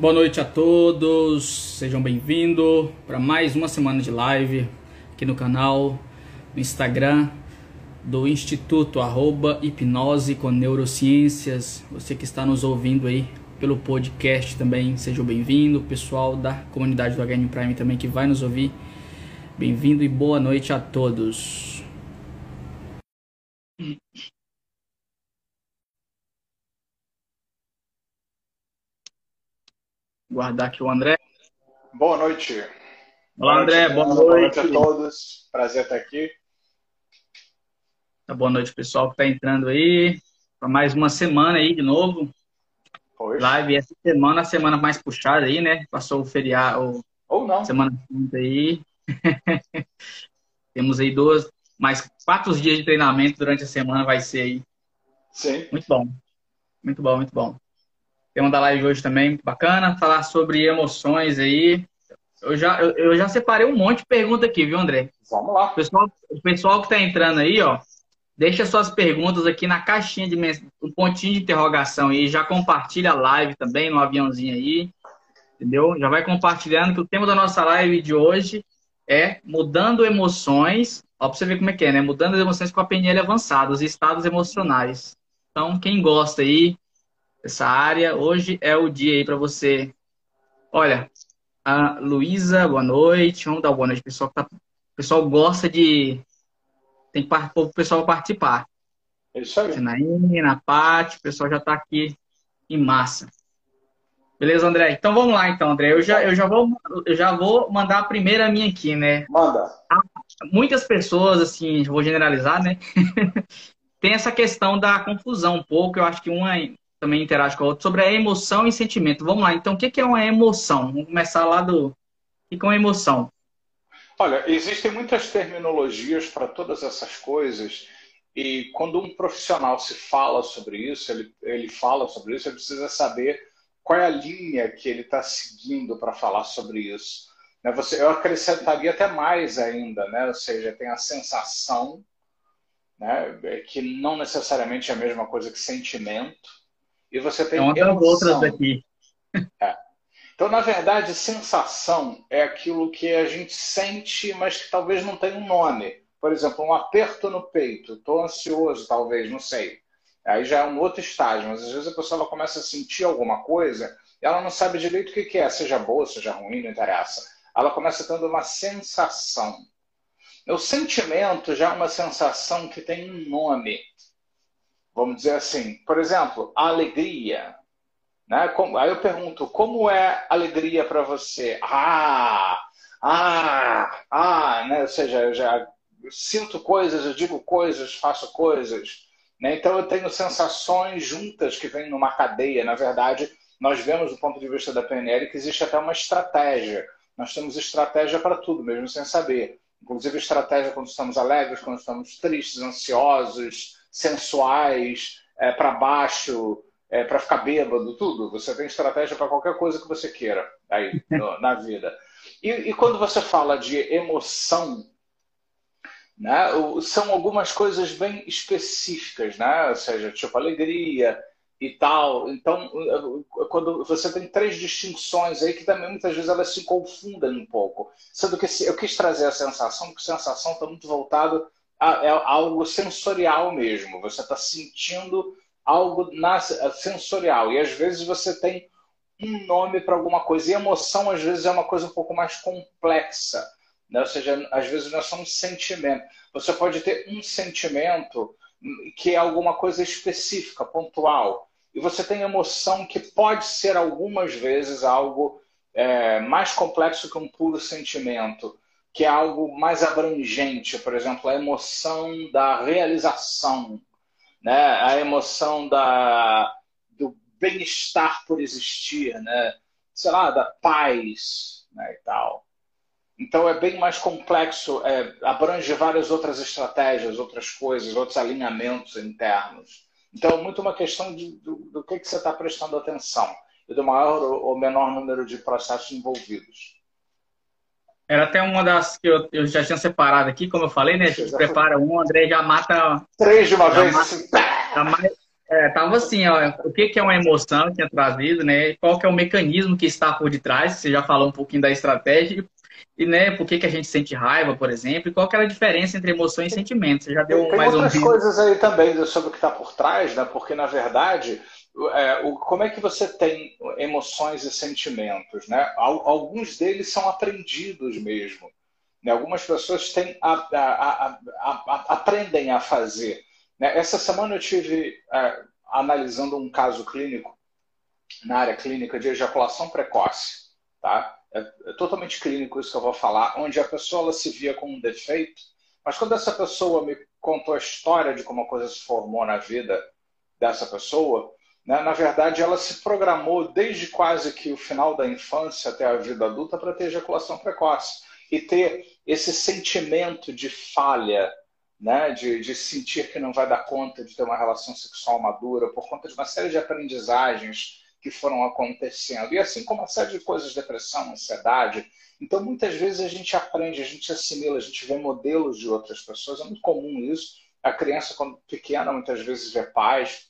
Boa noite a todos, sejam bem-vindos para mais uma semana de live aqui no canal, no Instagram do Instituto arroba Hipnose com Neurociências. Você que está nos ouvindo aí pelo podcast também, sejam bem-vindos. Pessoal da comunidade do HN Prime também que vai nos ouvir, bem-vindo e boa noite a todos. Guardar aqui o André. Boa noite. Olá, André. Boa noite. Boa noite a todos. Prazer estar aqui. Boa noite, pessoal que está entrando aí. Para mais uma semana aí de novo. Pois. Live essa semana, a semana mais puxada aí, né? Passou o feriado. Ou não. Semana Santa aí. Temos aí duas, mais quatro dias de treinamento durante a semana vai ser aí. Sim. Muito bom. Muito bom, muito bom. Tema da live hoje também, bacana, falar sobre emoções aí. Eu já, eu, eu já separei um monte de perguntas aqui, viu, André? Vamos lá. O pessoal, o pessoal que está entrando aí, ó, deixa suas perguntas aqui na caixinha de um pontinho de interrogação aí, já compartilha a live também no aviãozinho aí, entendeu? Já vai compartilhando que o tema da nossa live de hoje é mudando emoções, ó, pra você ver como é que é, né? Mudando as emoções com a PNL avançada, os estados emocionais. Então, quem gosta aí, essa área. Hoje é o dia aí para você. Olha, a Luísa, boa noite. Vamos dar boa noite, pessoal. Tá... O pessoal gosta de. Tem que o pessoal participar. É isso aí. Sinaína, Paty, o pessoal já está aqui em massa. Beleza, André? Então vamos lá, então, André. Eu já, eu já, vou, eu já vou mandar a primeira minha aqui, né? Manda. Muitas pessoas, assim, vou generalizar, né? Tem essa questão da confusão um pouco. Eu acho que uma, também interage com a outra, sobre a emoção e sentimento. Vamos lá, então, o que é uma emoção? Vamos começar lá do. O que é uma emoção? Olha, existem muitas terminologias para todas essas coisas, e quando um profissional se fala sobre isso, ele, ele fala sobre isso, ele precisa saber qual é a linha que ele está seguindo para falar sobre isso. Né, você, eu acrescentaria até mais ainda, né? ou seja, tem a sensação, né? que não necessariamente é a mesma coisa que sentimento, e você tem é emoção. outras daqui. É. Então, na verdade, sensação é aquilo que a gente sente, mas que talvez não tenha um nome. Por exemplo, um aperto no peito. Estou ansioso, talvez, não sei. Aí já é um outro estágio, mas às vezes a pessoa começa a sentir alguma coisa e ela não sabe direito o que é, seja boa, seja ruim, não interessa. Ela começa tendo uma sensação. O sentimento já é uma sensação que tem um nome vamos dizer assim, por exemplo, a alegria. Né? Aí eu pergunto, como é alegria para você? Ah, ah, ah, né? ou seja, eu já sinto coisas, eu digo coisas, faço coisas. Né? Então eu tenho sensações juntas que vêm numa cadeia. Na verdade, nós vemos do ponto de vista da PNL que existe até uma estratégia. Nós temos estratégia para tudo, mesmo sem saber. Inclusive estratégia quando estamos alegres, quando estamos tristes, ansiosos, sensuais, é, para baixo, é, para ficar bêbado, tudo. Você tem estratégia para qualquer coisa que você queira aí no, na vida. E, e, quando você fala de emoção, né, são algumas coisas bem específicas, né? ou seja, tipo alegria e tal. Então, quando você tem três distinções aí que também muitas vezes elas se confundem um pouco. Sendo que eu quis trazer a sensação, porque sensação está muito voltado é algo sensorial mesmo. Você está sentindo algo na, sensorial. E às vezes você tem um nome para alguma coisa. E emoção, às vezes, é uma coisa um pouco mais complexa. Né? Ou seja, às vezes não é só um sentimento. Você pode ter um sentimento que é alguma coisa específica, pontual. E você tem emoção que pode ser algumas vezes algo é, mais complexo que um puro sentimento que é algo mais abrangente, por exemplo, a emoção da realização, né? a emoção da, do bem-estar por existir, né? sei lá, da paz né? e tal. Então é bem mais complexo, é, abrange várias outras estratégias, outras coisas, outros alinhamentos internos. Então é muito uma questão de, do, do que, que você está prestando atenção e do maior ou menor número de processos envolvidos. Era até uma das que eu, eu já tinha separado aqui, como eu falei, né? A gente prepara um, o André já mata. Três de uma vez, mata, É, tava assim, ó, o que, que é uma emoção que tinha trazido, né? Qual que é o mecanismo que está por detrás? Você já falou um pouquinho da estratégia e, né, por que, que a gente sente raiva, por exemplo, e qual que é a diferença entre emoção e sentimento? Você já deu tem, mais outras um... coisas aí também sobre o que está por trás, né? Porque na verdade, é, o, como é que você tem emoções e sentimentos, né? Alguns deles são aprendidos mesmo. Né? Algumas pessoas têm a, a, a, aprendem a fazer. Né? Essa semana eu tive é, analisando um caso clínico na área clínica de ejaculação precoce, tá? É, é, totalmente clínico isso que eu vou falar, onde a pessoa se via com um defeito, mas quando essa pessoa me contou a história de como a coisa se formou na vida dessa pessoa, né, na verdade ela se programou desde quase que o final da infância até a vida adulta para ter ejaculação precoce e ter esse sentimento de falha, né, de, de sentir que não vai dar conta de ter uma relação sexual madura por conta de uma série de aprendizagens que foram acontecendo. E assim como uma série de coisas, depressão, ansiedade. Então, muitas vezes a gente aprende, a gente assimila, a gente vê modelos de outras pessoas. É muito comum isso. A criança, quando pequena, muitas vezes vê pais,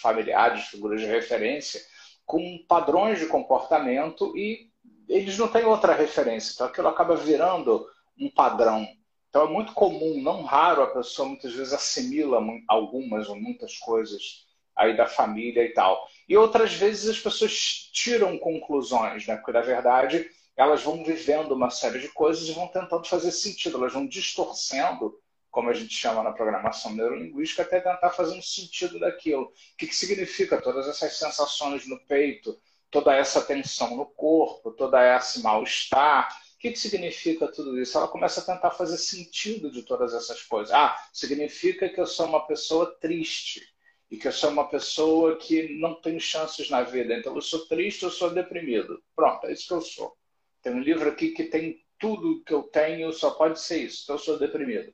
familiares, figuras de referência, com padrões de comportamento e eles não têm outra referência. Então, aquilo acaba virando um padrão. Então, é muito comum, não raro, a pessoa muitas vezes assimila algumas ou muitas coisas aí da família e tal. E outras vezes as pessoas tiram conclusões, né? Porque na verdade elas vão vivendo uma série de coisas e vão tentando fazer sentido, elas vão distorcendo, como a gente chama na programação neurolinguística, até tentar fazer um sentido daquilo. O que, que significa todas essas sensações no peito, toda essa tensão no corpo, toda esse mal-estar? O que, que significa tudo isso? Ela começa a tentar fazer sentido de todas essas coisas. Ah, significa que eu sou uma pessoa triste e que eu sou uma pessoa que não tem chances na vida. Então, eu sou triste, eu sou deprimido. Pronto, é isso que eu sou. Tem um livro aqui que tem tudo que eu tenho, só pode ser isso. Então, eu sou deprimido.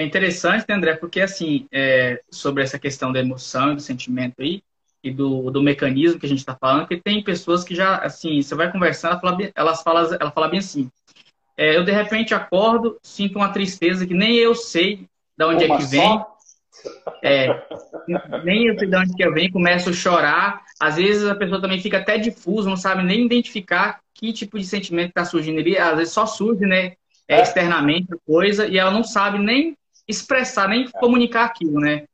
É interessante, né, André, porque assim, é, sobre essa questão da emoção e do sentimento aí, e do, do mecanismo que a gente está falando, que tem pessoas que já, assim, você vai conversando, ela fala, elas fala, ela fala bem assim, é, eu de repente acordo, sinto uma tristeza que nem eu sei de onde Uma é que vem, só? É, nem eu sei de onde que eu venho, começo a chorar. Às vezes a pessoa também fica até difusa, não sabe nem identificar que tipo de sentimento está surgindo ali. Às vezes só surge, né? É, externamente coisa, e ela não sabe nem expressar, nem comunicar aquilo, né?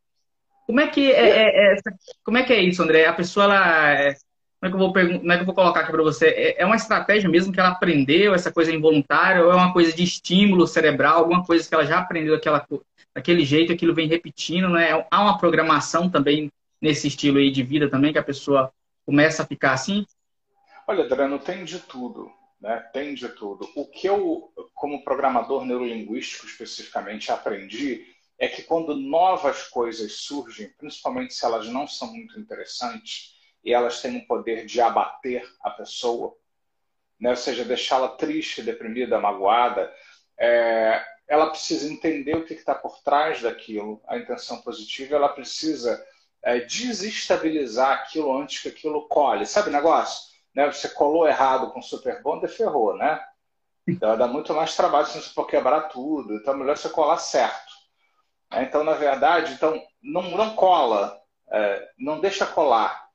Como é que é, é, é como é que é isso, André? A pessoa, ela, é, como é que eu vou como é que eu vou colocar aqui para você? É, é, uma estratégia mesmo que ela aprendeu, essa coisa involuntária, ou é uma coisa de estímulo cerebral, alguma coisa que ela já aprendeu aquela daquele jeito, aquilo vem repetindo, né? Há uma programação também nesse estilo aí de vida também, que a pessoa começa a ficar assim? Olha, Adriano, tem de tudo, né? Tem de tudo. O que eu, como programador neurolinguístico especificamente, aprendi é que quando novas coisas surgem, principalmente se elas não são muito interessantes, e elas têm o poder de abater a pessoa, né? ou seja, deixá-la triste, deprimida, magoada, é, ela precisa entender o que está por trás daquilo, a intenção positiva, ela precisa é, desestabilizar aquilo antes que aquilo colhe. Sabe o negócio? Né? Você colou errado com Super Bonder, ferrou, né? Então dá muito mais trabalho se você for quebrar tudo. Então é melhor você colar certo. É, então, na verdade, então, não, não cola, é, não deixa colar.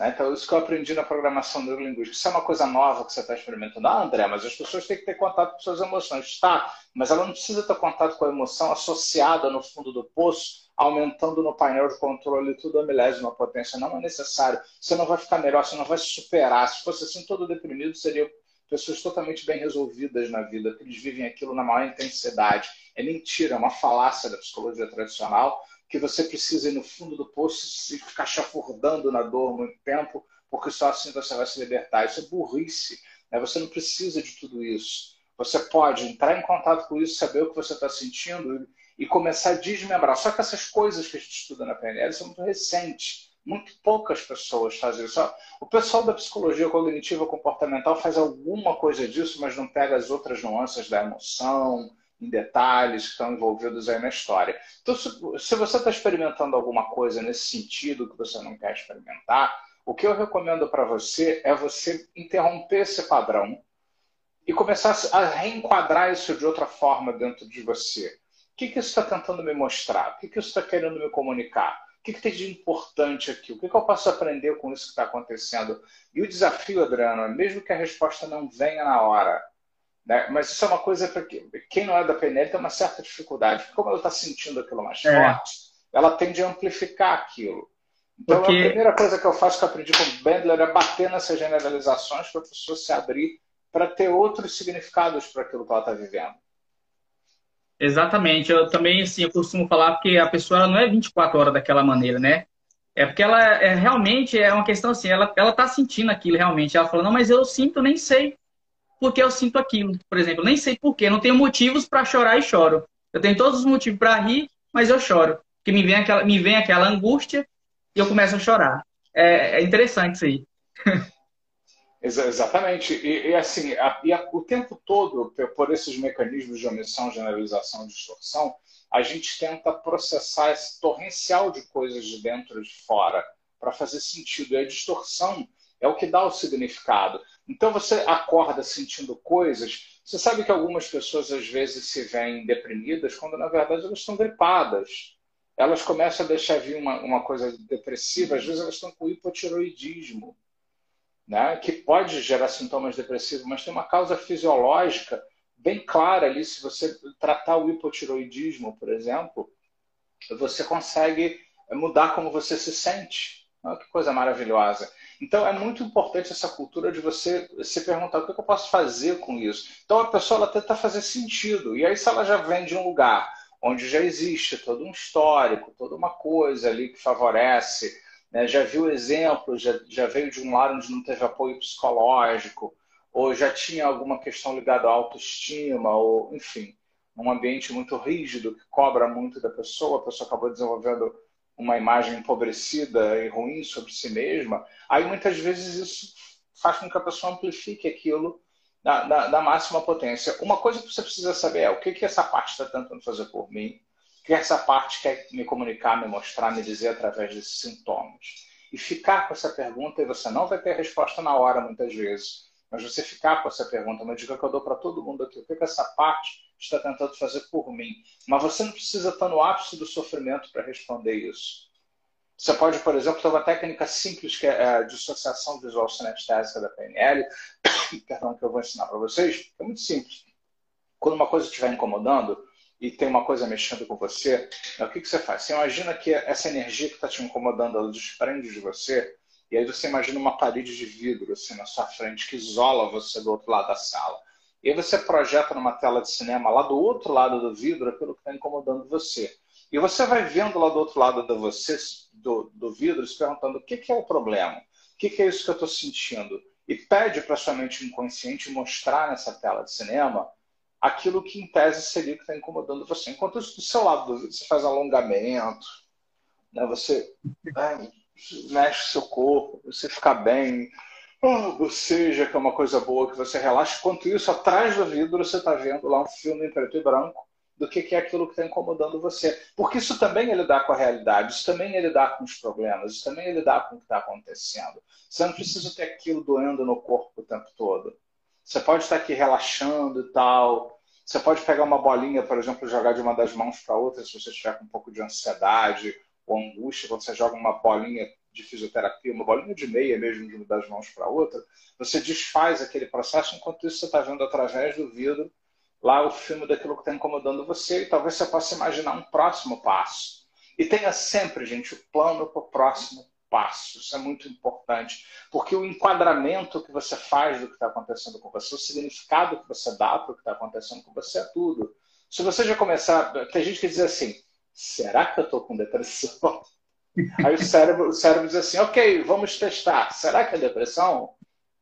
Né? Então, isso que eu aprendi na programação neurolinguística. Isso é uma coisa nova que você está experimentando. Ah, André, mas as pessoas têm que ter contato com suas emoções. Tá, mas ela não precisa ter contato com a emoção associada no fundo do poço, aumentando no painel de controle tudo a milésima potência. Não é necessário. Você não vai ficar melhor, você não vai se superar. Se fosse assim, todo deprimido seria pessoas totalmente bem resolvidas na vida, que eles vivem aquilo na maior intensidade. É mentira, é uma falácia da psicologia tradicional que você precisa ir no fundo do poço e ficar chafurdando na dor muito tempo, porque só assim você vai se libertar. Isso é burrice. Né? Você não precisa de tudo isso. Você pode entrar em contato com isso, saber o que você está sentindo e começar a desmembrar. Só que essas coisas que a gente estuda na PNL são muito recentes. Muito poucas pessoas fazem isso. O pessoal da psicologia cognitiva comportamental faz alguma coisa disso, mas não pega as outras nuances da emoção, em detalhes que estão envolvidos aí na história. Então, se, se você está experimentando alguma coisa nesse sentido que você não quer experimentar, o que eu recomendo para você é você interromper esse padrão e começar a reenquadrar isso de outra forma dentro de você. O que, que isso está tentando me mostrar? O que, que isso está querendo me comunicar? O que, que tem de importante aqui? O que, que eu posso aprender com isso que está acontecendo? E o desafio, Adriano, é mesmo que a resposta não venha na hora, né? mas isso é uma coisa para quem não é da PNL tem uma certa dificuldade. Como ela está sentindo aquilo mais é. forte, ela tende a amplificar aquilo. Então, Porque... a primeira coisa que eu faço que eu aprendi com o Bandler é bater nessas generalizações para a pessoa se abrir para ter outros significados para aquilo que ela está vivendo. Exatamente. Eu também, assim, eu costumo falar porque a pessoa não é 24 horas daquela maneira, né? É porque ela é, realmente é uma questão assim, ela, ela tá sentindo aquilo realmente. Ela fala, não, mas eu sinto, nem sei porque eu sinto aquilo. Por exemplo, nem sei porquê, não tenho motivos para chorar e choro. Eu tenho todos os motivos para rir, mas eu choro. Porque me vem aquela, me vem aquela angústia e eu começo a chorar. É, é interessante isso aí. Exatamente. E, e assim, a, e a, o tempo todo, por esses mecanismos de omissão, generalização distorção, a gente tenta processar esse torrencial de coisas de dentro e de fora para fazer sentido. E a distorção é o que dá o significado. Então você acorda sentindo coisas. Você sabe que algumas pessoas às vezes se veem deprimidas quando na verdade elas estão gripadas. Elas começam a deixar vir uma, uma coisa depressiva, às vezes elas estão com hipotiroidismo né, que pode gerar sintomas depressivos, mas tem uma causa fisiológica bem clara ali. Se você tratar o hipotiroidismo, por exemplo, você consegue mudar como você se sente. Olha que coisa maravilhosa. Então é muito importante essa cultura de você se perguntar o que eu posso fazer com isso. Então a pessoa ela tenta fazer sentido. E aí, se ela já vem de um lugar onde já existe todo um histórico, toda uma coisa ali que favorece né? já viu exemplos, já, já veio de um lado onde não teve apoio psicológico, ou já tinha alguma questão ligada à autoestima, ou enfim, um ambiente muito rígido que cobra muito da pessoa, a pessoa acabou desenvolvendo uma imagem empobrecida e ruim sobre si mesma, aí muitas vezes isso faz com que a pessoa amplifique aquilo da, máxima potência. Uma coisa que você precisa saber é o que, que essa parte está tentando fazer por mim, que essa parte quer me comunicar, me mostrar, me dizer através desses sintomas. E ficar com essa pergunta, e você não vai ter resposta na hora, muitas vezes, mas você ficar com essa pergunta, uma dica que eu dou para todo mundo aqui, o que, que essa parte está tentando fazer por mim? Mas você não precisa estar no ápice do sofrimento para responder isso. Você pode, por exemplo, ter uma técnica simples que é a dissociação visual sinestésica da PNL, perdão, que eu vou ensinar para vocês, é muito simples. Quando uma coisa estiver incomodando, e tem uma coisa mexendo com você, o que, que você faz? Você imagina que essa energia que está te incomodando, ela desprende de você, e aí você imagina uma parede de vidro assim na sua frente que isola você do outro lado da sala. E aí você projeta numa tela de cinema lá do outro lado do vidro aquilo que está incomodando você. E você vai vendo lá do outro lado do, você, do, do vidro, se perguntando o que, que é o problema, o que, que é isso que eu estou sentindo. E pede para sua mente inconsciente mostrar nessa tela de cinema aquilo que em tese seria que está incomodando você. Enquanto isso, do seu lado do você faz alongamento, né? você mexe o seu corpo, você fica bem, oh, boceja, que é uma coisa boa, que você relaxa. Enquanto isso, atrás do vidro, você está vendo lá um filme em preto e branco do que é aquilo que está incomodando você. Porque isso também é lidar com a realidade, isso também é lidar com os problemas, isso também é lidar com o que está acontecendo. Você não precisa ter aquilo doendo no corpo o tempo todo. Você pode estar aqui relaxando e tal. Você pode pegar uma bolinha, por exemplo, jogar de uma das mãos para outra, se você estiver com um pouco de ansiedade ou angústia, quando você joga uma bolinha de fisioterapia, uma bolinha de meia mesmo de uma das mãos para outra, você desfaz aquele processo, enquanto isso você está vendo através do vidro lá o filme daquilo que está incomodando você, e talvez você possa imaginar um próximo passo. E tenha sempre, gente, o plano para o próximo passo. Isso é muito importante, porque o enquadramento que você faz do que está acontecendo com você, o significado que você dá para o que está acontecendo com você é tudo. Se você já começar, tem gente que diz assim: será que eu estou com depressão? Aí o cérebro, o cérebro diz assim: ok, vamos testar. Será que é depressão?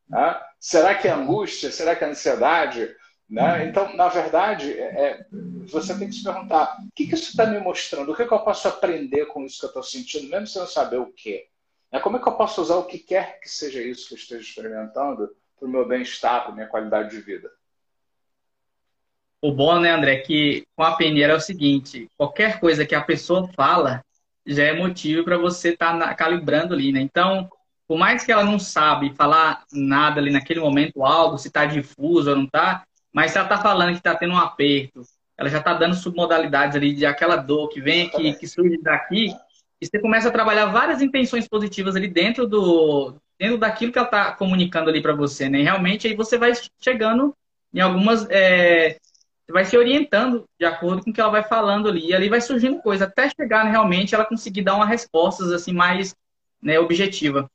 Né? Será que é angústia? Será que é ansiedade? Né? Então, na verdade, é, é você tem que se perguntar: o que, que isso está me mostrando? O que, que eu posso aprender com isso que eu estou sentindo, mesmo sem eu saber o que? É como é que eu posso usar o que quer que seja isso que eu esteja experimentando para o meu bem-estar, para a minha qualidade de vida? O bom, né, André, é que com a peneira é o seguinte: qualquer coisa que a pessoa fala já é motivo para você estar tá calibrando ali, né? Então, por mais que ela não sabe falar nada ali naquele momento, algo, se está difuso ou não está, mas se ela está falando que está tendo um aperto, ela já está dando submodalidades ali de aquela dor que vem aqui, que surge daqui, e você começa a trabalhar várias intenções positivas ali dentro do dentro daquilo que ela está comunicando ali para você, né? E realmente aí você vai chegando em algumas é, você vai se orientando de acordo com o que ela vai falando ali. E ali vai surgindo coisa, até chegar realmente ela conseguir dar uma respostas assim mais né, objetiva.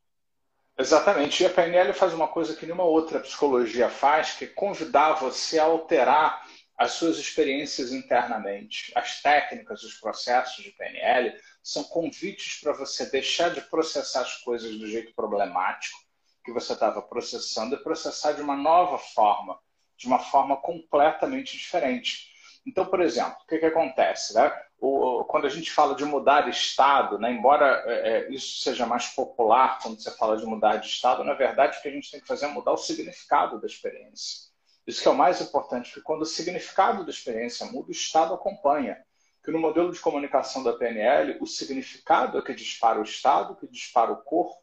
Exatamente. E a PNL faz uma coisa que nenhuma outra psicologia faz, que é convidar você a alterar as suas experiências internamente. As técnicas, os processos de PNL são convites para você deixar de processar as coisas do jeito problemático que você estava processando e processar de uma nova forma, de uma forma completamente diferente. Então, por exemplo, o que, que acontece? Né? O, quando a gente fala de mudar estado, né, embora é, é, isso seja mais popular quando você fala de mudar de estado, na verdade o que a gente tem que fazer é mudar o significado da experiência. Isso que é o mais importante, porque quando o significado da experiência muda, o estado acompanha. Que no modelo de comunicação da PNL, o significado é que dispara o estado, que dispara o corpo,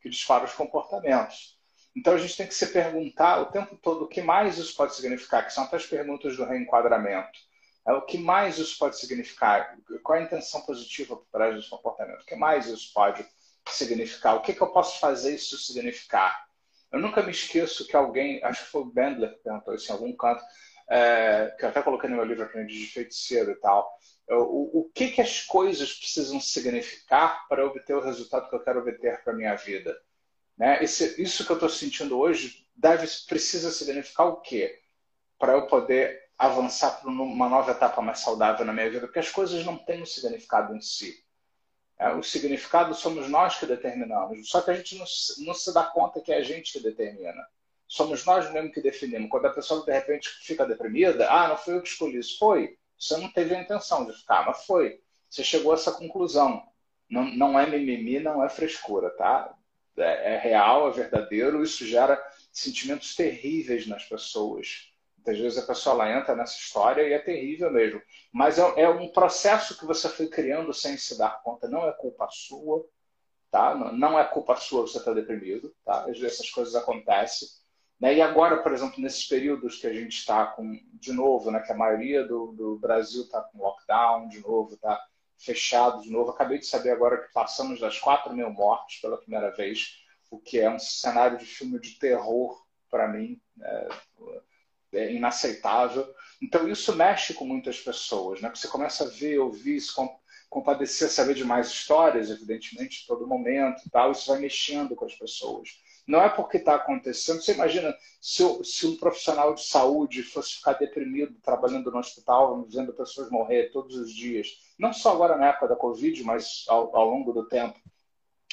que dispara os comportamentos. Então a gente tem que se perguntar o tempo todo o que mais isso pode significar, que são até as perguntas do reenquadramento. É, o que mais isso pode significar? Qual é a intenção positiva por trás desse comportamento? O que mais isso pode significar? O que, que eu posso fazer isso significar? Eu nunca me esqueço que alguém, acho que foi o Bendler que perguntou isso em algum canto, é, que eu até coloquei no meu livro Aprendi de Feiticeiro e tal. O, o que, que as coisas precisam significar para obter o resultado que eu quero obter para a minha vida? Né? Esse, isso que eu estou sentindo hoje deve, precisa significar o quê? Para eu poder avançar para uma nova etapa mais saudável na minha vida, porque as coisas não têm um significado em si. É, o significado somos nós que determinamos, só que a gente não, não, se dá conta que é a gente que determina. Somos nós mesmo que definimos. Quando a pessoa de repente fica deprimida, ah, não foi eu que escolhi isso. Foi. Você não teve a intenção de ficar, mas foi. Você chegou a essa conclusão. Não, não é mimimi, não é frescura, tá? É, é real, é verdadeiro. Isso gera sentimentos terríveis nas pessoas. Muitas vezes a pessoa lá entra nessa história e é terrível mesmo. Mas é, é, um processo que você foi criando sem se dar conta. Não é culpa sua, tá? Não é culpa sua você estar deprimido, tá? Às vezes essas coisas acontecem. Né? E agora, por exemplo, nesses períodos que a gente está com, de novo, né, que a maioria do, do Brasil está com lockdown de novo, está fechado de novo. Acabei de saber agora que passamos das 4 mil mortes pela primeira vez, o que é um cenário de filme de terror para mim. Né? é inaceitável. Então isso mexe com muitas pessoas, né? Você começa a ver, ouvir, se compadecer, saber de mais histórias, evidentemente, em todo momento, tal. Isso vai mexendo com as pessoas. Não é porque está acontecendo. Você imagina se, se, um profissional de saúde fosse ficar deprimido trabalhando no hospital, vendo pessoas morrer todos os dias, não só agora na época da Covid, mas ao, ao longo do tempo.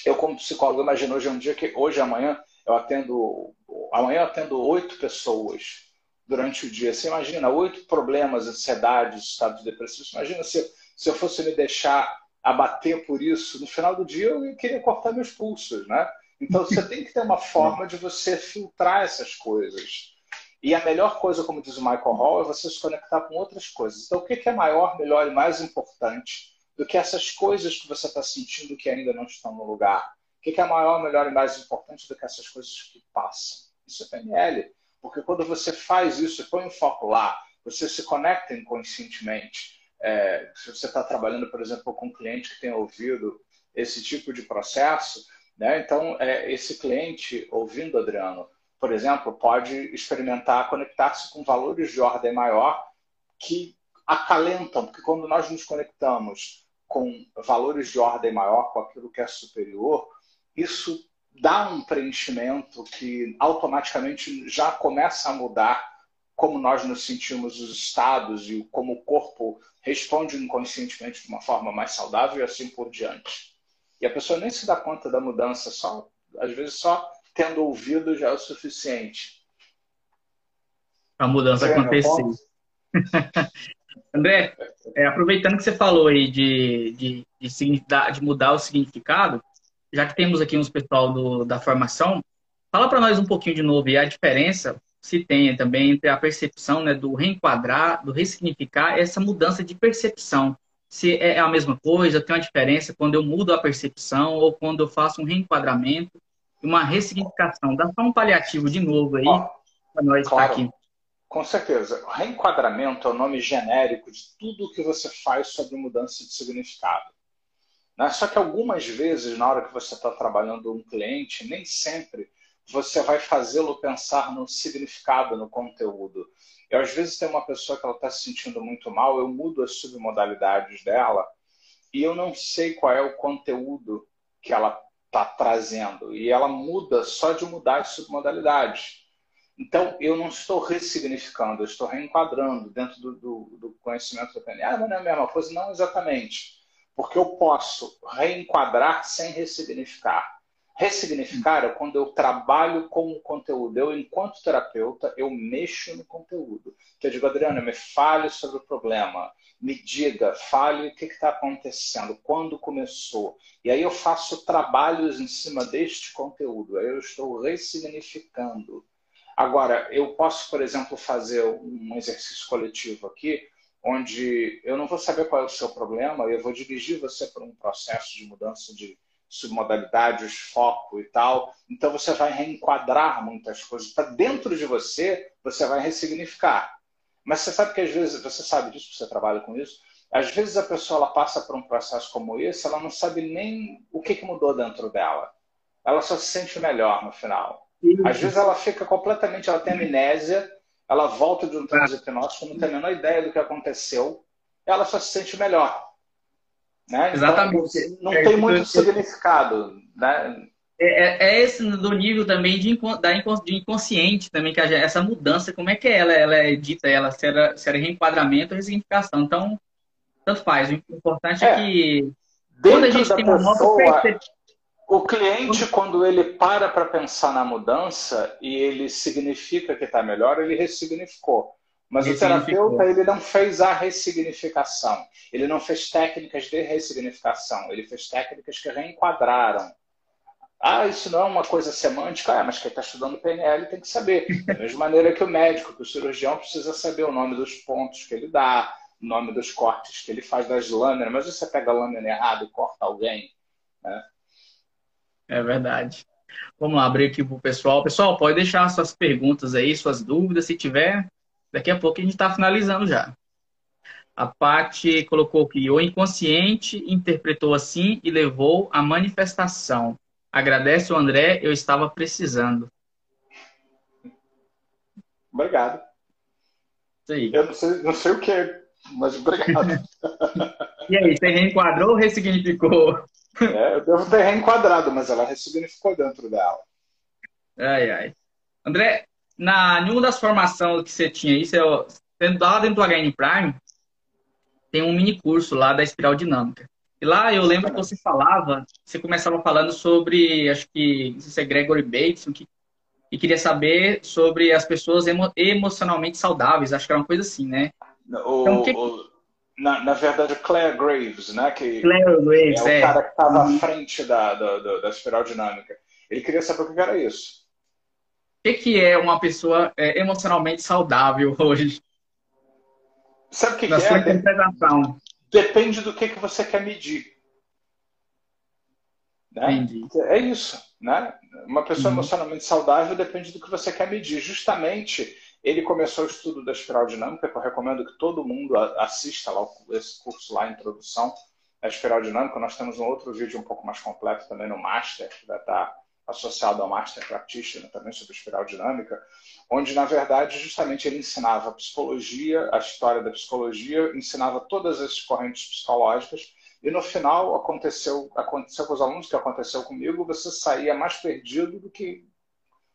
Eu, como psicólogo, imagino hoje é um dia que hoje amanhã eu atendo amanhã eu atendo oito pessoas durante o dia. Você imagina oito problemas, ansiedades, estados depressivos. Imagina se, se eu fosse me deixar abater por isso, no final do dia eu queria cortar meus pulsos, né? Então você tem que ter uma forma de você filtrar essas coisas. E a melhor coisa, como diz o Michael Hall, é você se conectar com outras coisas. Então o que é maior, melhor e mais importante do que essas coisas que você está sentindo que ainda não estão no lugar? O que é maior, melhor e mais importante do que essas coisas que passam? Isso é PNL. Porque quando você faz isso põe um foco lá, você se conecta inconscientemente. É, se você está trabalhando, por exemplo, com um cliente que tem ouvido esse tipo de processo, né? então é, esse cliente, ouvindo Adriano, por exemplo, pode experimentar conectar-se com valores de ordem maior que acalentam, porque quando nós nos conectamos com valores de ordem maior, com aquilo que é superior, isso dá um preenchimento que automaticamente já começa a mudar como nós nos sentimos os estados e como o corpo responde inconscientemente de uma forma mais saudável e assim por diante. E a pessoa nem se dá conta da mudança, só às vezes só tendo ouvido já é o suficiente. A mudança acontecer. André, é, aproveitando que você falou aí de, de, de, de mudar o significado, já que temos aqui uns pessoal do, da formação, fala para nós um pouquinho de novo e a diferença se tem também entre a percepção né, do reenquadrar, do ressignificar, essa mudança de percepção. Se é a mesma coisa, tem uma diferença quando eu mudo a percepção ou quando eu faço um reenquadramento, uma ressignificação. Dá só um paliativo de novo aí para nós claro. estar aqui. Com certeza. Reenquadramento é o nome genérico de tudo que você faz sobre mudança de significado. Né? Só que algumas vezes, na hora que você está trabalhando um cliente, nem sempre você vai fazê-lo pensar no significado, no conteúdo. E às vezes tem uma pessoa que ela está se sentindo muito mal, eu mudo as submodalidades dela e eu não sei qual é o conteúdo que ela está trazendo. E ela muda só de mudar as submodalidades. Então, eu não estou ressignificando, eu estou reenquadrando dentro do, do, do conhecimento do PNL. Ah, não é a mesma coisa? Não exatamente. Porque eu posso reenquadrar sem ressignificar. Ressignificar é quando eu trabalho com o conteúdo. Eu, enquanto terapeuta, eu mexo no conteúdo. Então, eu digo, Adriana, me fale sobre o problema. Me diga, fale o que está acontecendo, quando começou. E aí eu faço trabalhos em cima deste conteúdo. Aí eu estou ressignificando. Agora, eu posso, por exemplo, fazer um exercício coletivo aqui, onde eu não vou saber qual é o seu problema, eu vou dirigir você para um processo de mudança de submodalidades, foco e tal. Então você vai reenquadrar muitas coisas. Para dentro de você, você vai ressignificar. Mas você sabe que às vezes, você sabe disso, você trabalha com isso, às vezes a pessoa ela passa por um processo como esse, ela não sabe nem o que, que mudou dentro dela. Ela só se sente melhor no final. Às vezes ela fica completamente, ela tem amnésia, ela volta de um transe hipnótico, não tem a menor ideia do que aconteceu, ela só se sente melhor. Né? Então, Exatamente. Então, não é, tem muito significado. Né? É, é, é, esse do nível também de, da, de inconsciente também, que a, essa mudança, como é que ela, ela é dita, ela, se, era, se era reenquadramento ou resignificação. Então, tanto faz. O importante é, é que quando a gente tem uma pessoa, nova percepção. O cliente, quando ele para para pensar na mudança e ele significa que está melhor, ele ressignificou. Mas o terapeuta ele não fez a ressignificação. Ele não fez técnicas de ressignificação. Ele fez técnicas que reenquadraram. Ah, isso não é uma coisa semântica? É, mas quem está estudando PNL tem que saber. Da mesma maneira que o médico, que o cirurgião precisa saber o nome dos pontos que ele dá, o nome dos cortes que ele faz das lâminas. Mas você pega a lâmina errada e corta alguém, né? É verdade. Vamos lá, abrir aqui para o pessoal. Pessoal, pode deixar suas perguntas aí, suas dúvidas, se tiver. Daqui a pouco a gente está finalizando já. A Paty colocou que o inconsciente interpretou assim e levou à manifestação. Agradece o André, eu estava precisando. Obrigado. Isso aí. Eu não sei, não sei o que, mas obrigado. e aí, você reenquadrou ou ressignificou? É, eu devo ter reenquadrado, mas ela ressignificou dentro dela. Ai, ai. André, na, em uma das formações que você tinha aí, você, lá dentro do HN Prime, tem um mini curso lá da espiral dinâmica. E lá eu lembro que você falava, você começava falando sobre, acho que, não sei se é Gregory Bateson, que, e queria saber sobre as pessoas emo, emocionalmente saudáveis, acho que era uma coisa assim, né? O, então, que... o, na, na verdade, Claire Graves, né? Que Claire Graves, é. o cara que estava à uhum. frente da, da, da espiral dinâmica. Ele queria saber o que era isso que, que é uma pessoa é, emocionalmente saudável hoje? Sabe o que, que sua é? interpretação. Depende do que, que você quer medir. Né? Entendi. É isso. Né? Uma pessoa uhum. emocionalmente saudável depende do que você quer medir. Justamente, ele começou o estudo da espiral dinâmica, que eu recomendo que todo mundo assista lá esse curso lá, Introdução à Espiral Dinâmica. Nós temos um outro vídeo um pouco mais completo também no Master, que vai estar associado ao Master Practitioner também sobre espiral dinâmica, onde na verdade justamente ele ensinava a psicologia, a história da psicologia, ensinava todas as correntes psicológicas e no final aconteceu aconteceu com os alunos que aconteceu comigo, você saía mais perdido do que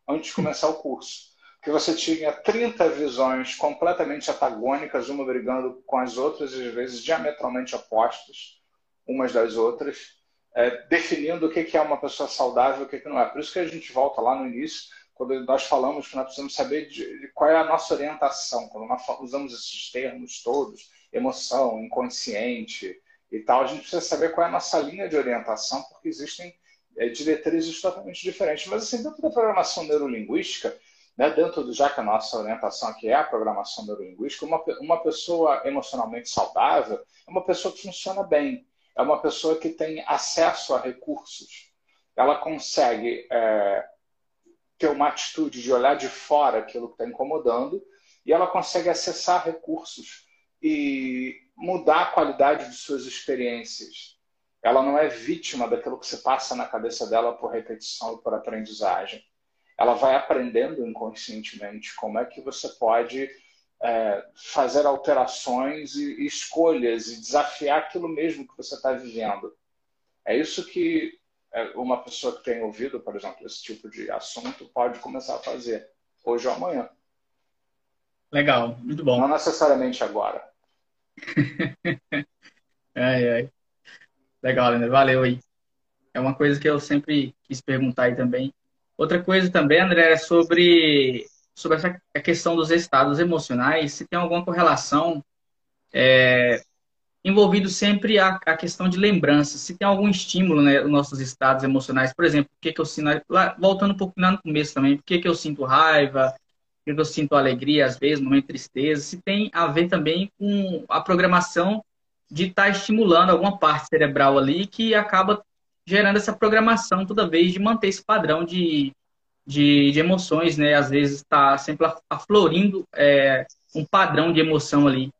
antes de começar o curso. Porque você tinha 30 visões completamente antagônicas, uma brigando com as outras, às vezes diametralmente opostas umas das outras, é, definindo o que é uma pessoa saudável e o que não é. Por isso que a gente volta lá no início, quando nós falamos que nós precisamos saber de, de qual é a nossa orientação, quando nós usamos esses termos todos, emoção, inconsciente e tal, a gente precisa saber qual é a nossa linha de orientação, porque existem é, diretrizes totalmente diferentes. Mas assim, dentro da programação neurolinguística, né, dentro do, já que a nossa orientação aqui é a programação neurolinguística, uma, uma pessoa emocionalmente saudável é uma pessoa que funciona bem, é uma pessoa que tem acesso a recursos. Ela consegue é, ter uma atitude de olhar de fora aquilo que está incomodando e ela consegue acessar recursos e mudar a qualidade de suas experiências. Ela não é vítima daquilo que se passa na cabeça dela por repetição e por aprendizagem. Ela vai aprendendo inconscientemente como é que você pode é, fazer alterações e, e escolhas e desafiar aquilo mesmo que você está vivendo. É isso que é, uma pessoa que tem ouvido, por exemplo, esse tipo de assunto pode começar a fazer hoje ou amanhã. Legal, muito bom. Não necessariamente agora. ai, ai. Legal, Leandro. Valeu aí. É uma coisa que eu sempre quis perguntar aí também. Outra coisa também, André, é sobre, sobre essa questão dos estados emocionais, se tem alguma correlação é, envolvido sempre a, a, questão de lembrança, se tem algum estímulo né, nos nossos estados emocionais. Por exemplo, por que, que eu sinto, lá, voltando um pouco lá no começo também, por que, que eu sinto raiva, por que eu sinto alegria às vezes, momento de tristeza, se tem a ver também com a programação de estar tá estimulando alguma parte cerebral ali que acaba gerando essa programação toda vez de manter esse padrão de, de, de emoções, né? Às vezes está sempre aflorindo é, um padrão de emoção ali.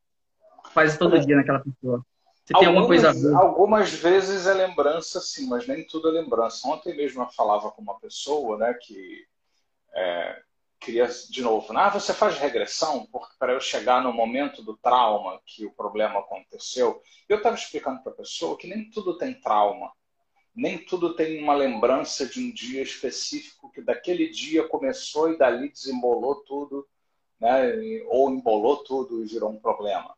Faz todo é. dia naquela pessoa. Você algumas, tem alguma coisa a ver? Algumas vezes é lembrança, sim, mas nem tudo é lembrança. Ontem mesmo eu falava com uma pessoa, né, que é, queria, de novo, ah, você faz regressão para eu chegar no momento do trauma que o problema aconteceu. Eu estava explicando para a pessoa que nem tudo tem trauma. Nem tudo tem uma lembrança de um dia específico que daquele dia começou e dali desembolou tudo, né? ou embolou tudo e virou um problema.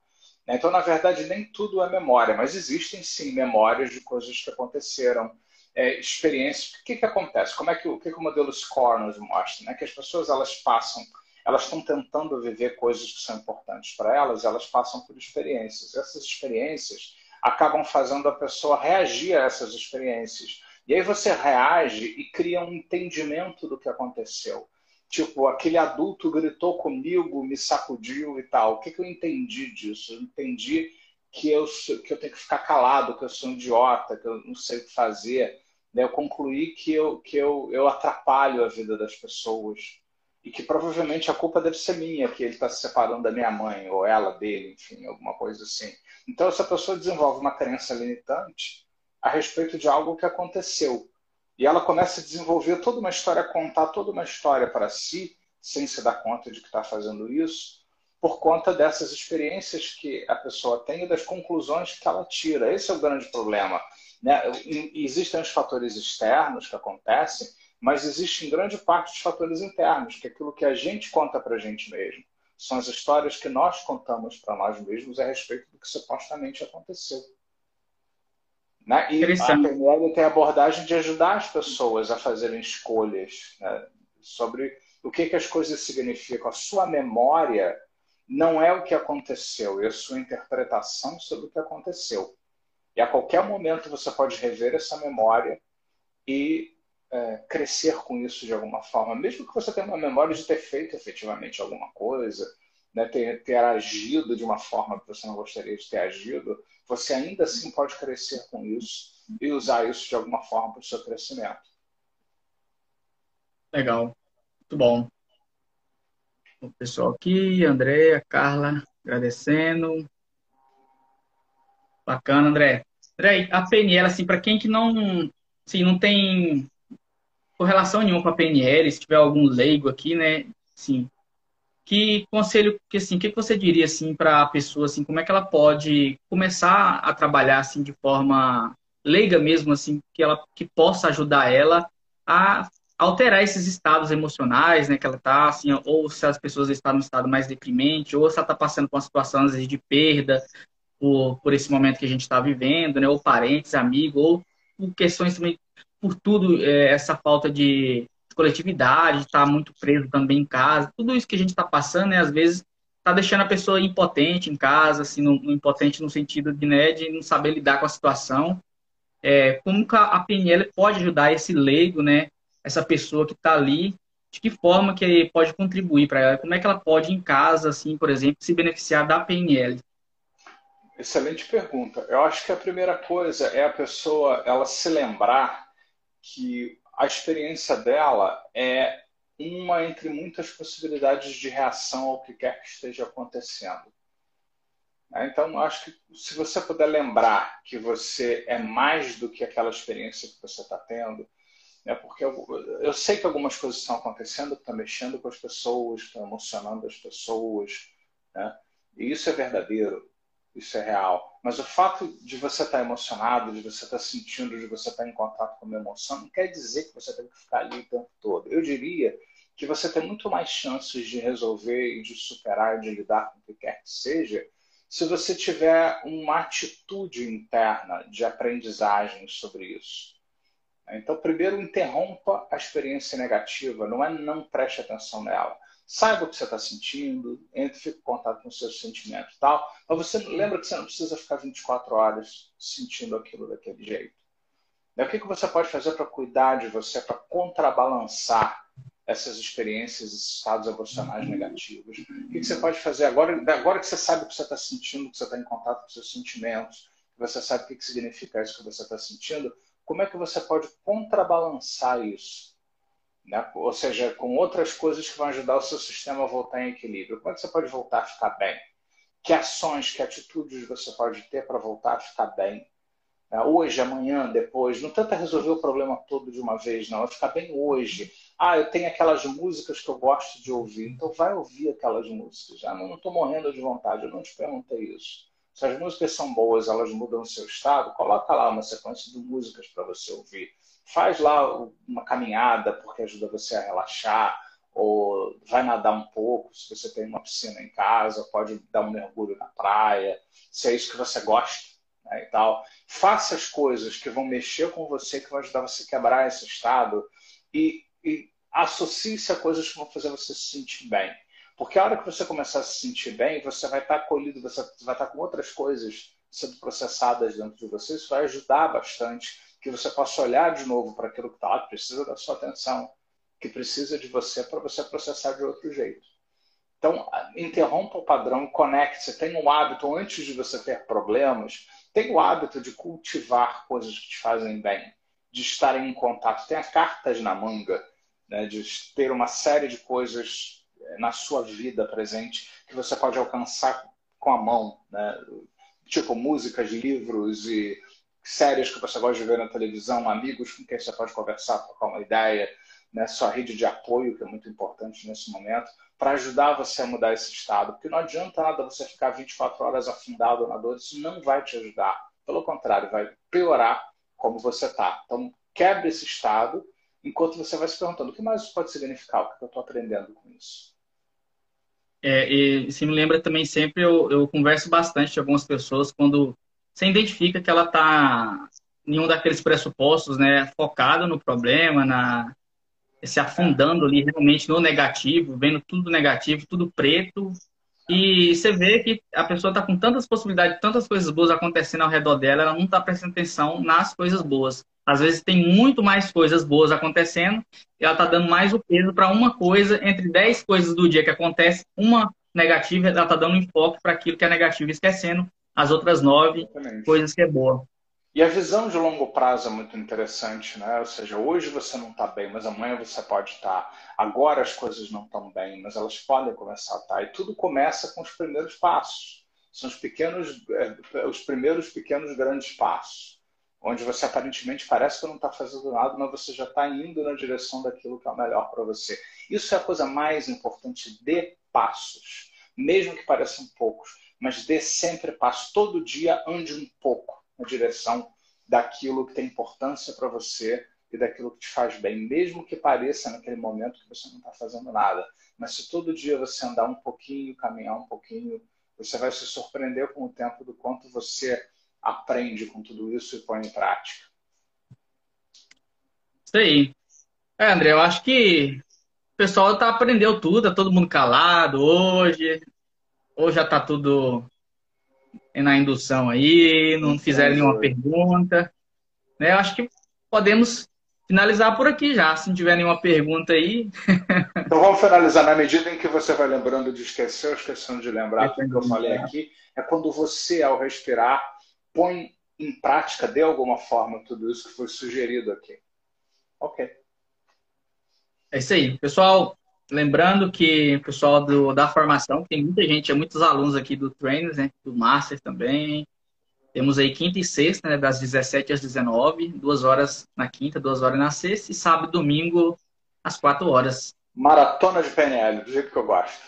Então, na verdade, nem tudo é memória, mas existem sim memórias de coisas que aconteceram é, experiências. O que, que acontece? Como é que o que, que o modelo SCORE nos mostra? Né? Que as pessoas elas passam, elas estão tentando viver coisas que são importantes para elas, elas passam por experiências. Essas experiências acabam fazendo a pessoa reagir a essas experiências. E aí você reage e cria um entendimento do que aconteceu. Tipo, aquele adulto gritou comigo, me sacudiu e tal. O que, que eu entendi disso? Eu entendi que eu, que eu tenho que ficar calado, que eu sou um idiota, que eu não sei o que fazer. Eu concluí que, eu, que eu, eu atrapalho a vida das pessoas e que provavelmente a culpa deve ser minha, que ele está se separando da minha mãe, ou ela dele, enfim, alguma coisa assim. Então, essa pessoa desenvolve uma crença limitante a respeito de algo que aconteceu. E ela começa a desenvolver toda uma história, contar toda uma história para si, sem se dar conta de que está fazendo isso, por conta dessas experiências que a pessoa tem e das conclusões que ela tira. Esse é o grande problema. Né? Existem os fatores externos que acontecem, mas existe em grande parte os fatores internos, que é aquilo que a gente conta para a gente mesmo. São as histórias que nós contamos para nós mesmos a respeito do que supostamente aconteceu. Né? E a PNL tem a abordagem de ajudar as pessoas a fazerem escolhas né? sobre o que, que as coisas significam. A sua memória não é o que aconteceu, é a sua interpretação sobre o que aconteceu. E a qualquer momento você pode rever essa memória e é, crescer com isso de alguma forma, mesmo que você tenha uma memória de ter feito efetivamente alguma coisa, né, ter, ter agido de uma forma que você não gostaria de ter agido, você ainda assim pode crescer com isso e usar isso de alguma forma para o seu crescimento. Legal, muito bom o pessoal aqui, Andréa, Carla, agradecendo. Bacana, André. André, a PNL, assim, para quem que não, assim, não tem correlação nenhuma com a PNL, se tiver algum leigo aqui, né, assim, que conselho, que assim, que você diria assim para a pessoa assim, como é que ela pode começar a trabalhar assim de forma leiga mesmo assim, que ela que possa ajudar ela a alterar esses estados emocionais, né, que ela está, assim, ou se as pessoas estão no estado mais deprimente, ou se ela está passando por uma situação, às vezes, de perda por, por esse momento que a gente está vivendo, né, ou parentes, amigos, ou questões também, por tudo, é, essa falta de coletividade, estar tá muito preso também em casa, tudo isso que a gente está passando, né, às vezes, está deixando a pessoa impotente em casa, assim, no, no, impotente no sentido de, né, de não saber lidar com a situação. É, como a PNL pode ajudar esse leigo, né, essa pessoa que está ali, de que forma que pode contribuir para ela? Como é que ela pode, em casa, assim, por exemplo, se beneficiar da PNL? Excelente pergunta. Eu acho que a primeira coisa é a pessoa ela se lembrar que a experiência dela é uma entre muitas possibilidades de reação ao que quer que esteja acontecendo. Né? Então, acho que se você puder lembrar que você é mais do que aquela experiência que você está tendo, né? porque eu, eu, sei que algumas coisas estão acontecendo, que estão mexendo com as pessoas, estão emocionando as pessoas, né? e isso é verdadeiro, isso é real. Mas o fato de você estar tá emocionado, de você estar tá sentindo, de você estar tá em contato com uma emoção, não quer dizer que você tem que ficar ali o tempo todo. Eu diria que você tem muito mais chances de resolver e de superar, de lidar com o que quer que seja, se você tiver uma atitude interna de aprendizagem sobre isso. Então, primeiro, interrompa a experiência negativa, não é não preste atenção nela. Saiba o que você está sentindo, entre, fique em contato com os seus sentimentos tal. Mas você lembra que você não precisa ficar 24 horas sentindo aquilo daquele jeito. o que, que você pode fazer para cuidar de você, para contrabalançar essas experiências, esses estados emocionais negativos? O que, que você pode fazer agora, agora que você sabe o que você está sentindo, que você está em contato com seus sentimentos, que você sabe o que, que significa isso que você está sentindo, como é que você pode contrabalançar isso? Né? Ou seja, com outras coisas que vão ajudar o seu sistema a voltar em equilíbrio. Que você pode voltar a ficar bem? Que ações, que atitudes você pode ter para voltar a ficar bem? Né? Hoje, amanhã, depois. Não tenta resolver o problema todo de uma vez, não. É ficar bem hoje. Ah, eu tenho aquelas músicas que eu gosto de ouvir. Então vai ouvir aquelas músicas. Já ah, não estou morrendo de vontade. Eu não te perguntei isso. Se as músicas são boas, elas mudam o seu estado, coloca lá uma sequência de músicas para você ouvir. Faz lá uma caminhada, porque ajuda você a relaxar, ou vai nadar um pouco, se você tem uma piscina em casa, pode dar um mergulho na praia, se é isso que você gosta né, e tal. Faça as coisas que vão mexer com você, que vão ajudar você a quebrar esse estado e, e associe-se a coisas que vão fazer você se sentir bem. Porque a hora que você começar a se sentir bem, você vai estar acolhido, você vai estar com outras coisas sendo processadas dentro de você. Isso vai ajudar bastante que você possa olhar de novo para aquilo que está lá, que precisa da sua atenção, que precisa de você para você processar de outro jeito. Então, interrompa o padrão, conecte-se. Tenha um hábito, antes de você ter problemas, tenha o hábito de cultivar coisas que te fazem bem, de estar em contato. Tenha cartas na manga, né, de ter uma série de coisas na sua vida presente que você pode alcançar com a mão, né? Tipo músicas, livros e séries que você gosta de ver na televisão, amigos com quem você pode conversar, trocar uma ideia, né? Sua rede de apoio, que é muito importante nesse momento, para ajudar você a mudar esse estado. Porque não adianta nada você ficar 24 horas afundado na dor, isso não vai te ajudar. Pelo contrário, vai piorar como você está. Então, quebre esse estado enquanto você vai se perguntando o que mais pode significar, o que eu estou aprendendo com isso. É, e se me lembra também sempre, eu, eu converso bastante com algumas pessoas quando você identifica que ela está em um daqueles pressupostos, né, focada no problema, na se afundando ali realmente no negativo, vendo tudo negativo, tudo preto, e você vê que a pessoa está com tantas possibilidades, tantas coisas boas acontecendo ao redor dela, ela não está prestando atenção nas coisas boas. Às vezes tem muito mais coisas boas acontecendo e ela está dando mais o peso para uma coisa, entre 10 coisas do dia que acontece, uma negativa, ela está dando enfoque para aquilo que é negativo, esquecendo as outras nove Exatamente. coisas que é boa. E a visão de longo prazo é muito interessante, né? Ou seja, hoje você não está bem, mas amanhã você pode estar. Tá. Agora as coisas não estão bem, mas elas podem começar a estar. Tá. E tudo começa com os primeiros passos. São os pequenos, é, os primeiros pequenos grandes passos onde você aparentemente parece que não está fazendo nada, mas você já está indo na direção daquilo que é o melhor para você. Isso é a coisa mais importante de passos, mesmo que pareçam poucos, mas dê sempre passo. Todo dia ande um pouco na direção daquilo que tem importância para você e daquilo que te faz bem, mesmo que pareça naquele momento que você não está fazendo nada. Mas se todo dia você andar um pouquinho, caminhar um pouquinho, você vai se surpreender com o tempo do quanto você aprende com tudo isso e põe em prática. Isso aí. É, André, eu acho que o pessoal tá aprendeu tudo, tá todo mundo calado hoje. Hoje já tá tudo na indução aí, não fizeram nenhuma pergunta. Né? Eu acho que podemos finalizar por aqui já, se não tiver nenhuma pergunta aí. então vamos finalizar. Na medida em que você vai lembrando de esquecer, esquecendo de lembrar tudo que eu falei aqui, é quando você, ao respirar, põe em prática de alguma forma tudo isso que foi sugerido aqui. Ok. É isso aí. Pessoal, lembrando que o pessoal do, da formação, tem muita gente, muitos alunos aqui do Trainers, né? Do Master também. Temos aí quinta e sexta, né? Das 17 às 19, duas horas na quinta, duas horas na sexta, e sábado e domingo às quatro horas. Maratona de PNL, do jeito que eu gosto.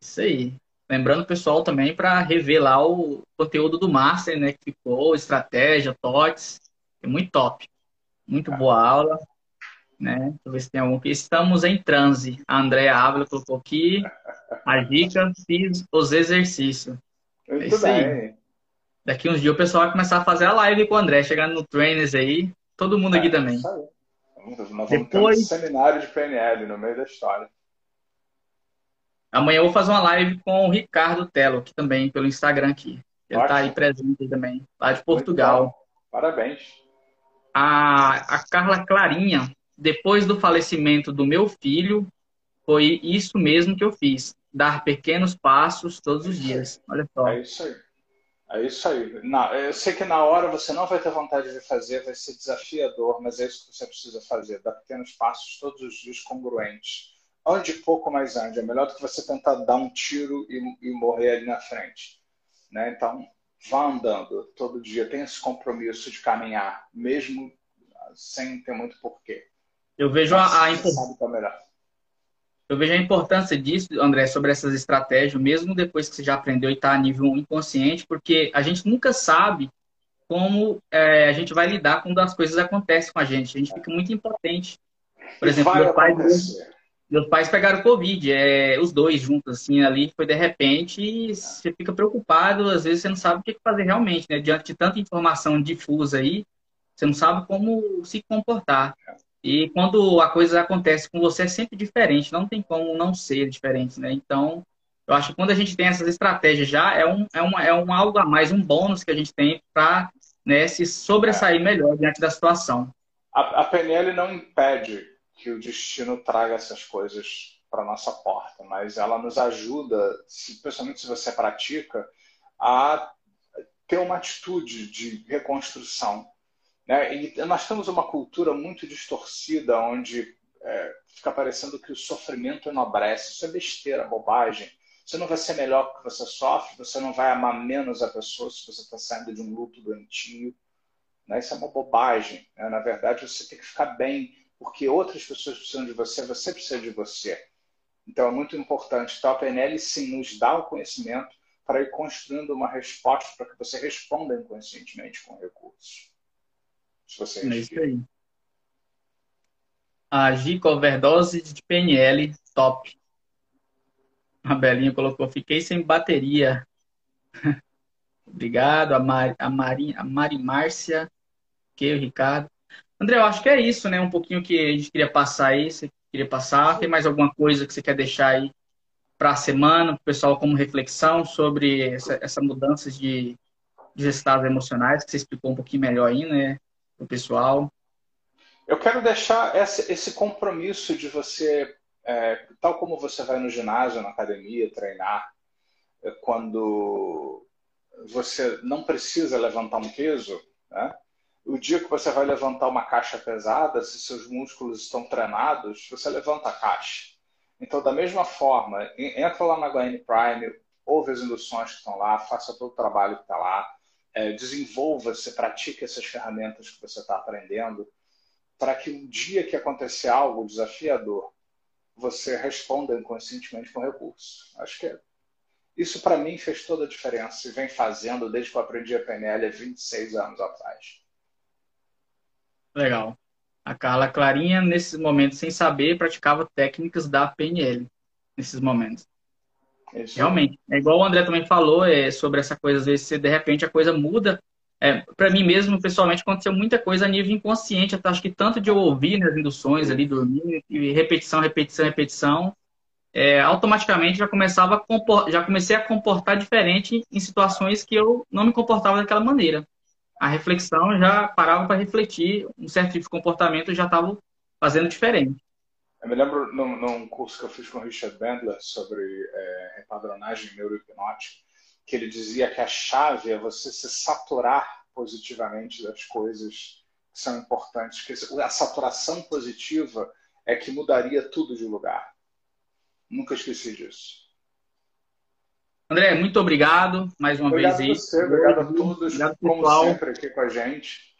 Isso aí. Lembrando o pessoal também para rever lá o conteúdo do Master, né? Que ficou, estratégia, TOTS. É muito top. Muito é. boa aula. Né? Deixa eu ver se tem algum aqui. Estamos em transe. A Andréa Ávila colocou aqui. A dica, fiz os exercícios. Muito é isso bem. Aí. Daqui uns dias o pessoal vai começar a fazer a live com o André, chegando no Trainers aí. Todo mundo é, aqui também. Isso aí. Nós vamos Depois... ter um seminário de PNL no meio da história. Amanhã eu vou fazer uma live com o Ricardo Telo, que também pelo Instagram aqui. Ele está aí presente também, lá de Portugal. Parabéns. A, a Carla Clarinha, depois do falecimento do meu filho, foi isso mesmo que eu fiz. Dar pequenos passos todos os dias. Olha só. É isso aí. É isso aí. Não, eu sei que na hora você não vai ter vontade de fazer, vai ser desafiador, mas é isso que você precisa fazer. Dar pequenos passos todos os dias congruentes ande pouco, mais ande. É melhor do que você tentar dar um tiro e, e morrer ali na frente. Né? Então, vá andando todo dia. Tenha esse compromisso de caminhar, mesmo sem ter muito porquê. Eu vejo a, a é Eu vejo a importância disso, André, sobre essas estratégias, mesmo depois que você já aprendeu e está a nível inconsciente, porque a gente nunca sabe como é, a gente vai lidar quando as coisas acontecem com a gente. A gente fica muito impotente. Por exemplo, meu pai, meus pais pegaram Covid, é, os dois juntos, assim, ali, foi de repente, e você fica preocupado, às vezes você não sabe o que fazer realmente, né? Diante de tanta informação difusa aí, você não sabe como se comportar. E quando a coisa acontece com você é sempre diferente, não tem como não ser diferente, né? Então, eu acho que quando a gente tem essas estratégias já, é um, é uma, é um algo a mais, um bônus que a gente tem para né, se sobressair melhor diante da situação. A, a PNL não impede que o destino traga essas coisas para nossa porta, mas ela nos ajuda, especialmente se você pratica, a ter uma atitude de reconstrução. Né? E nós temos uma cultura muito distorcida, onde é, fica parecendo que o sofrimento enobrece. Isso é besteira, bobagem. Você não vai ser melhor porque você sofre, você não vai amar menos a pessoa se você está saindo de um luto doentio. Né? Isso é uma bobagem. Né? Na verdade, você tem que ficar bem porque outras pessoas precisam de você, você precisa de você. Então é muito importante. Então a PNL sim nos dá o conhecimento para ir construindo uma resposta para que você responda inconscientemente com recursos. Se você é isso aí. Agir com overdose de PNL, top. A Belinha colocou, fiquei sem bateria. Obrigado. A Mari, a Mari, a Mari Márcia, que o Ricardo. André, eu acho que é isso, né? Um pouquinho que a gente queria passar aí. Você queria passar? Tem mais alguma coisa que você quer deixar aí para a semana, para o pessoal como reflexão sobre essa, essa mudança de, de estados emocionais que você explicou um pouquinho melhor aí, né? Para o pessoal. Eu quero deixar esse, esse compromisso de você, é, tal como você vai no ginásio, na academia, treinar, é, quando você não precisa levantar um peso, né? O dia que você vai levantar uma caixa pesada, se seus músculos estão treinados, você levanta a caixa. Então, da mesma forma, entra lá na HN Prime, ouve as induções que estão lá, faça todo o trabalho que está lá, é, desenvolva-se, pratique essas ferramentas que você está aprendendo, para que o dia que acontecer algo desafiador, você responda inconscientemente com recurso. Acho que é. isso, para mim, fez toda a diferença e vem fazendo desde que eu aprendi a PNL há 26 anos atrás. Legal. A Carla Clarinha, nesses momentos, sem saber, praticava técnicas da PNL, nesses momentos. Isso. Realmente. É igual o André também falou é, sobre essa coisa, às vezes, de repente a coisa muda. É, para mim mesmo, pessoalmente, aconteceu muita coisa a nível inconsciente. Até acho que tanto de eu ouvir nas né, induções ali, dormir, e repetição, repetição, repetição, é, automaticamente já começava a já comecei a comportar diferente em situações que eu não me comportava daquela maneira a reflexão já parava para refletir, um certo tipo de comportamento já estava fazendo diferente. Eu me lembro num, num, curso que eu fiz com o Richard Bandler sobre é, repadronagem neurohipnótica, que ele dizia que a chave é você se saturar positivamente das coisas que são importantes, que a saturação positiva é que mudaria tudo de lugar. Nunca esqueci disso. André, muito obrigado mais uma obrigado vez aí. Você, obrigado a todos, obrigado, como pessoal. sempre, aqui com a gente.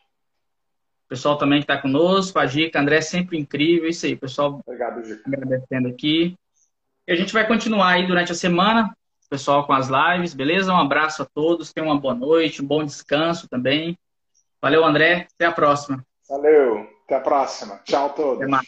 O pessoal também que está conosco, a Gica, André, sempre incrível, isso aí, pessoal. Obrigado, Gica. Agradecendo aqui. E a gente vai continuar aí durante a semana, pessoal, com as lives, beleza? Um abraço a todos, tenham uma boa noite, um bom descanso também. Valeu, André, até a próxima. Valeu, até a próxima. Tchau a todos. Até mais.